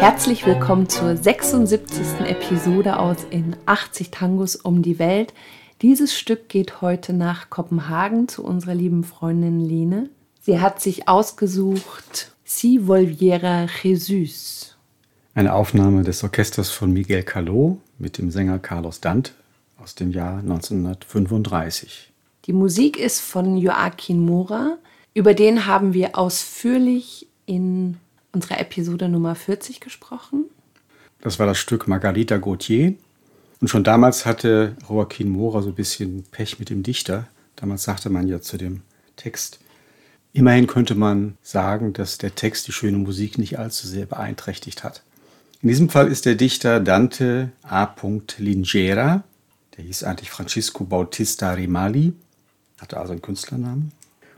Herzlich willkommen zur 76. Episode aus In 80 Tangos um die Welt. Dieses Stück geht heute nach Kopenhagen zu unserer lieben Freundin Lene. Sie hat sich ausgesucht Si Volviera Jesus. Eine Aufnahme des Orchesters von Miguel Caló mit dem Sänger Carlos Dante aus dem Jahr 1935. Die Musik ist von Joaquin Mora. Über den haben wir ausführlich in unserer Episode Nummer 40 gesprochen. Das war das Stück Margarita Gautier. Und schon damals hatte Joaquin Mora so ein bisschen Pech mit dem Dichter. Damals sagte man ja zu dem Text, immerhin könnte man sagen, dass der Text die schöne Musik nicht allzu sehr beeinträchtigt hat. In diesem Fall ist der Dichter Dante A. Lingera, der hieß eigentlich Francisco Bautista Rimali, hatte also einen Künstlernamen.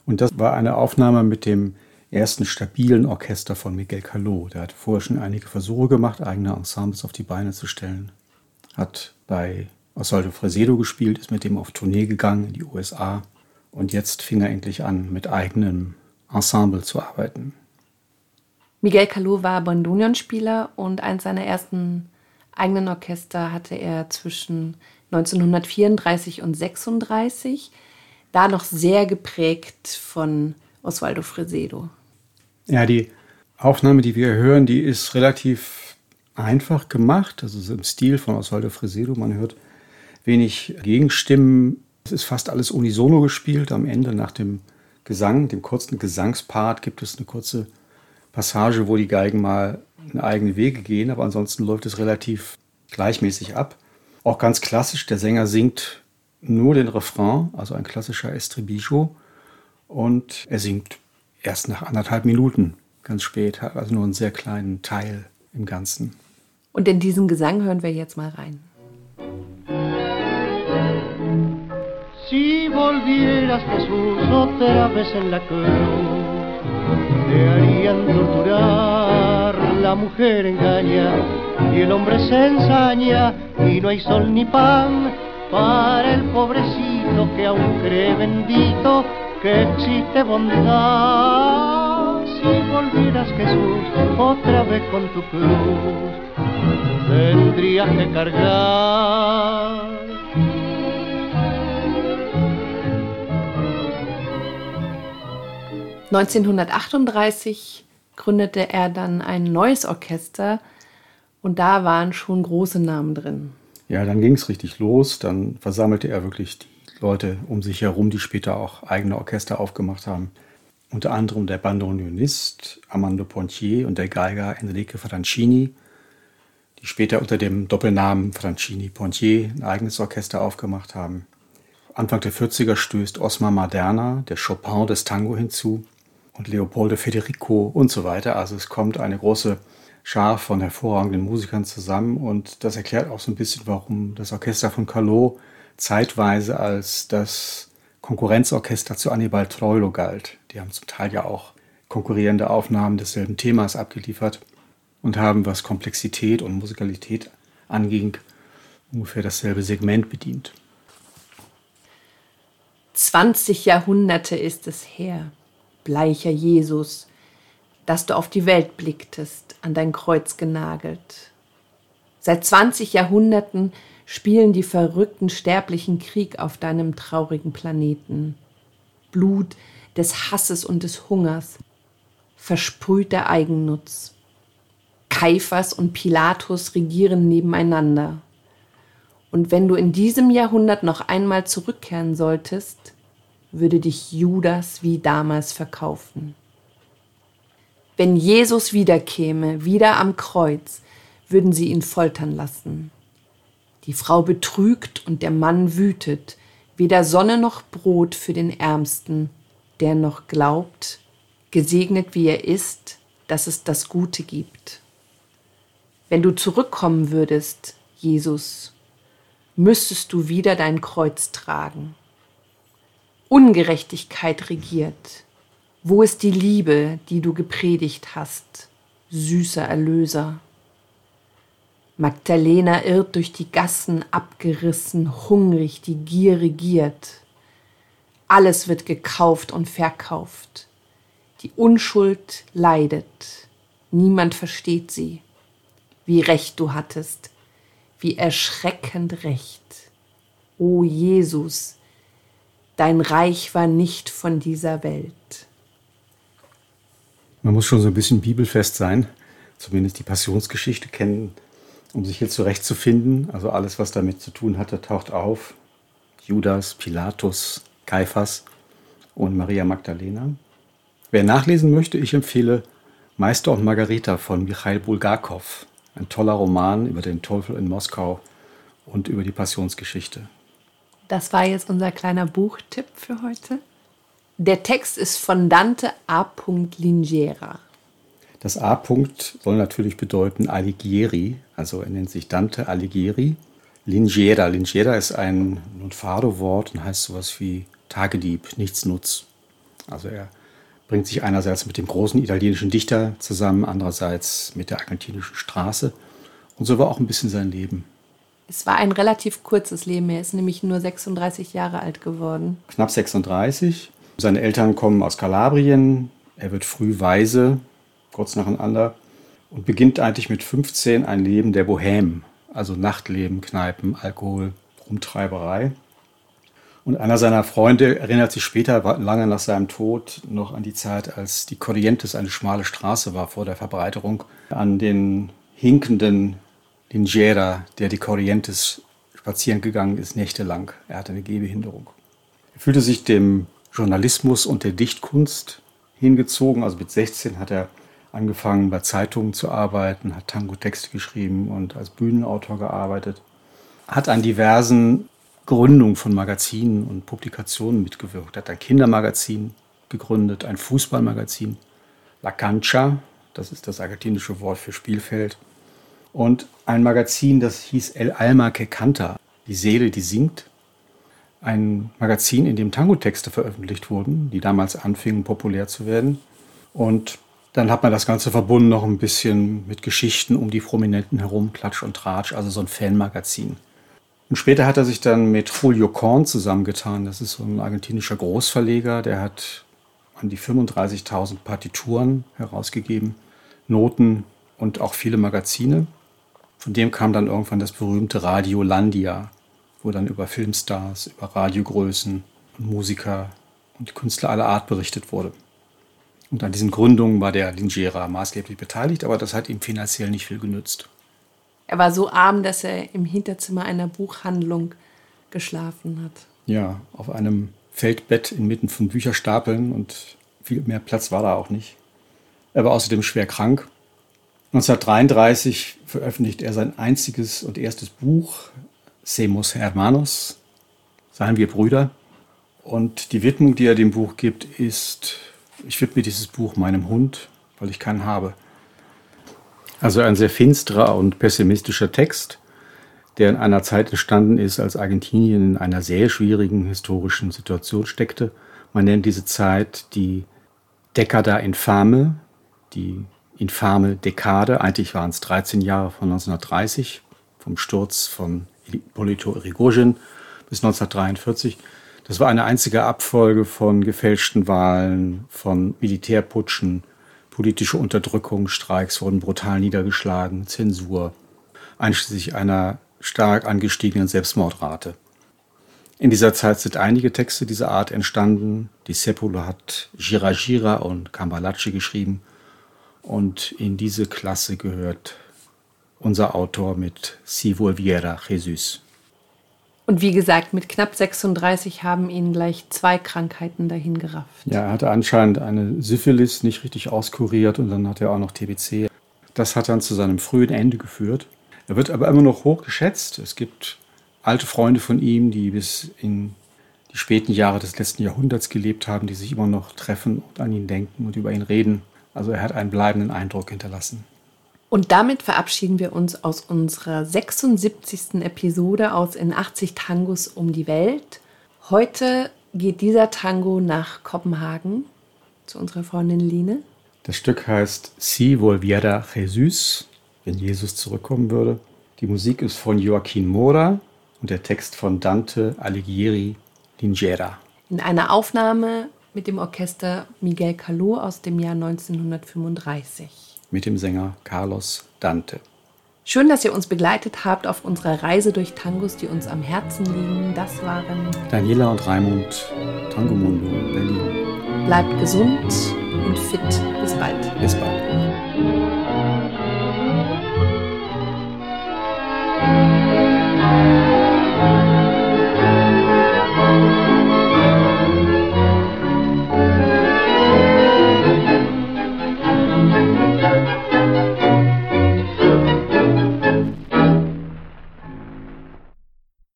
Und das war eine Aufnahme mit dem ersten stabilen Orchester von Miguel Caló. Der hat vorher schon einige Versuche gemacht, eigene Ensembles auf die Beine zu stellen. Hat bei Osvaldo Fresedo gespielt, ist mit dem auf Tournee gegangen in die USA und jetzt fing er endlich an, mit eigenem Ensemble zu arbeiten. Miguel Caló war Bandonionspieler und eins seiner ersten eigenen Orchester hatte er zwischen 1934 und 36, da noch sehr geprägt von Osvaldo Fresedo. Ja, die Aufnahme, die wir hören, die ist relativ einfach gemacht. Das ist im Stil von Osvaldo Fresedo. Man hört wenig Gegenstimmen. Es ist fast alles unisono gespielt. Am Ende nach dem Gesang, dem kurzen Gesangspart, gibt es eine kurze Passage, wo die Geigen mal eigene Wege gehen. Aber ansonsten läuft es relativ gleichmäßig ab. Auch ganz klassisch, der Sänger singt nur den Refrain, also ein klassischer Estribillo. Und er singt erst nach anderthalb Minuten, ganz spät, hat also nur einen sehr kleinen Teil im Ganzen. Und in diesen Gesang hören wir jetzt mal rein. Si volvieras Jesús otra vez en la cruz, te harían torturar, la mujer engaña y el hombre se ensaña y no hay sol ni pan para el pobrecito que aún cree bendito que existe bondad. Si volvieras Jesús otra vez con tu cruz, tendrías que cargar. ...1938 gründete er dann ein neues Orchester und da waren schon große Namen drin. Ja, dann ging es richtig los. Dann versammelte er wirklich die Leute um sich herum, die später auch eigene Orchester aufgemacht haben. Unter anderem der Bandoneonist Armando Pontier und der Geiger Enrique Francini, die später unter dem Doppelnamen Francini-Pontier ein eigenes Orchester aufgemacht haben. Anfang der 40er stößt Osmar Maderna, der Chopin des Tango, hinzu und Leopoldo Federico und so weiter. Also es kommt eine große Schar von hervorragenden Musikern zusammen und das erklärt auch so ein bisschen, warum das Orchester von Calot zeitweise als das Konkurrenzorchester zu Annibal Troilo galt. Die haben zum Teil ja auch konkurrierende Aufnahmen desselben Themas abgeliefert und haben, was Komplexität und Musikalität anging, ungefähr dasselbe Segment bedient. 20 Jahrhunderte ist es her, bleicher Jesus, dass du auf die Welt blicktest, an dein Kreuz genagelt. Seit 20 Jahrhunderten spielen die verrückten Sterblichen Krieg auf deinem traurigen Planeten. Blut des Hasses und des Hungers, versprühter Eigennutz. Kaiphas und Pilatus regieren nebeneinander. Und wenn du in diesem Jahrhundert noch einmal zurückkehren solltest, würde dich Judas wie damals verkaufen. Wenn Jesus wiederkäme, wieder am Kreuz, würden sie ihn foltern lassen. Die Frau betrügt und der Mann wütet, weder Sonne noch Brot für den Ärmsten, der noch glaubt, gesegnet wie er ist, dass es das Gute gibt. Wenn du zurückkommen würdest, Jesus, müsstest du wieder dein Kreuz tragen. Ungerechtigkeit regiert. Wo ist die Liebe, die du gepredigt hast, süßer Erlöser? Magdalena irrt durch die Gassen, abgerissen, hungrig, die Gier regiert. Alles wird gekauft und verkauft. Die Unschuld leidet. Niemand versteht sie. wie recht du hattest, wie erschreckend recht. O Jesus, dein Reich war nicht von dieser Welt. Man muss schon so ein bisschen bibelfest sein, zumindest die Passionsgeschichte kennen, um sich hier zurechtzufinden. Also alles, was damit zu tun hatte, taucht auf. Judas, Pilatus, Kaiphas und Maria Magdalena. Wer nachlesen möchte, ich empfehle Meister und Margarita von Michail Bulgakov. Ein toller Roman über den Teufel in Moskau und über die Passionsgeschichte. Das war jetzt unser kleiner Buchtipp für heute. Der Text ist von Dante A. Lingera. Das A. -Punkt soll natürlich bedeuten Alighieri, also er nennt sich Dante Alighieri. Lingera. Lingera ist ein Nunfado-Wort und heißt sowas wie Tagedieb, Nichtsnutz. Also er bringt sich einerseits mit dem großen italienischen Dichter zusammen, andererseits mit der argentinischen Straße. Und so war auch ein bisschen sein Leben. Es war ein relativ kurzes Leben. Er ist nämlich nur 36 Jahre alt geworden. Knapp 36. Seine Eltern kommen aus Kalabrien. Er wird früh weise, kurz nacheinander, und beginnt eigentlich mit 15 ein Leben der Bohème, also Nachtleben, Kneipen, Alkohol, Rumtreiberei. Und einer seiner Freunde erinnert sich später, lange nach seinem Tod, noch an die Zeit, als die Corrientes eine schmale Straße war vor der Verbreiterung, an den hinkenden Lingera, der die Corrientes spazieren gegangen ist, nächtelang. Er hatte eine Gehbehinderung. Er fühlte sich dem Journalismus und der Dichtkunst hingezogen. Also mit 16 hat er angefangen, bei Zeitungen zu arbeiten, hat Tango-Texte geschrieben und als Bühnenautor gearbeitet. Hat an diversen Gründungen von Magazinen und Publikationen mitgewirkt. Hat ein Kindermagazin gegründet, ein Fußballmagazin, La Cancha, das ist das argentinische Wort für Spielfeld, und ein Magazin, das hieß El Alma que Canta, die Seele, die singt ein Magazin, in dem Tango-Texte veröffentlicht wurden, die damals anfingen populär zu werden. Und dann hat man das Ganze verbunden noch ein bisschen mit Geschichten um die Prominenten herum, Klatsch und Tratsch, also so ein Fanmagazin. Und später hat er sich dann mit Julio Korn zusammengetan. Das ist so ein argentinischer Großverleger, der hat an die 35.000 Partituren herausgegeben, Noten und auch viele Magazine. Von dem kam dann irgendwann das berühmte Radio Landia, wo dann über Filmstars, über Radiogrößen und Musiker und Künstler aller Art berichtet wurde. Und an diesen Gründungen war der Lingera maßgeblich beteiligt, aber das hat ihm finanziell nicht viel genützt. Er war so arm, dass er im Hinterzimmer einer Buchhandlung geschlafen hat. Ja, auf einem Feldbett inmitten von Bücherstapeln und viel mehr Platz war da auch nicht. Er war außerdem schwer krank. 1933 veröffentlicht er sein einziges und erstes Buch, Semos Hermanos, seien wir Brüder. Und die Widmung, die er dem Buch gibt, ist, ich widme dieses Buch meinem Hund, weil ich keinen habe. Also ein sehr finsterer und pessimistischer Text, der in einer Zeit entstanden ist, als Argentinien in einer sehr schwierigen historischen Situation steckte. Man nennt diese Zeit die Decada Infame, die infame Dekade. Eigentlich waren es 13 Jahre von 1930, vom Sturz von Polito Rigogin bis 1943. Das war eine einzige Abfolge von gefälschten Wahlen, von Militärputschen, politische Unterdrückung, Streiks wurden brutal niedergeschlagen, Zensur, einschließlich einer stark angestiegenen Selbstmordrate. In dieser Zeit sind einige Texte dieser Art entstanden. Die Seppulo hat Gira Gira und Cambalache geschrieben. Und in diese Klasse gehört unser Autor mit Si Volviera Jesus. Und wie gesagt, mit knapp 36 haben ihn gleich zwei Krankheiten dahin gerafft. Ja, er hatte anscheinend eine Syphilis nicht richtig auskuriert und dann hat er auch noch TBC. Das hat dann zu seinem frühen Ende geführt. Er wird aber immer noch hoch geschätzt. Es gibt alte Freunde von ihm, die bis in die späten Jahre des letzten Jahrhunderts gelebt haben, die sich immer noch treffen und an ihn denken und über ihn reden. Also er hat einen bleibenden Eindruck hinterlassen. Und damit verabschieden wir uns aus unserer 76. Episode aus In 80 Tangos um die Welt. Heute geht dieser Tango nach Kopenhagen zu unserer Freundin Line. Das Stück heißt Si Volviera Jesus, wenn Jesus zurückkommen würde. Die Musik ist von Joaquin Mora und der Text von Dante Alighieri Lingera. In einer Aufnahme mit dem Orchester Miguel Caló aus dem Jahr 1935 mit dem Sänger Carlos Dante. Schön, dass ihr uns begleitet habt auf unserer Reise durch Tangos, die uns am Herzen liegen. Das waren Daniela und Raimund, Tango Mundo, Berlin. Bleibt gesund und fit. Bis bald. Bis bald.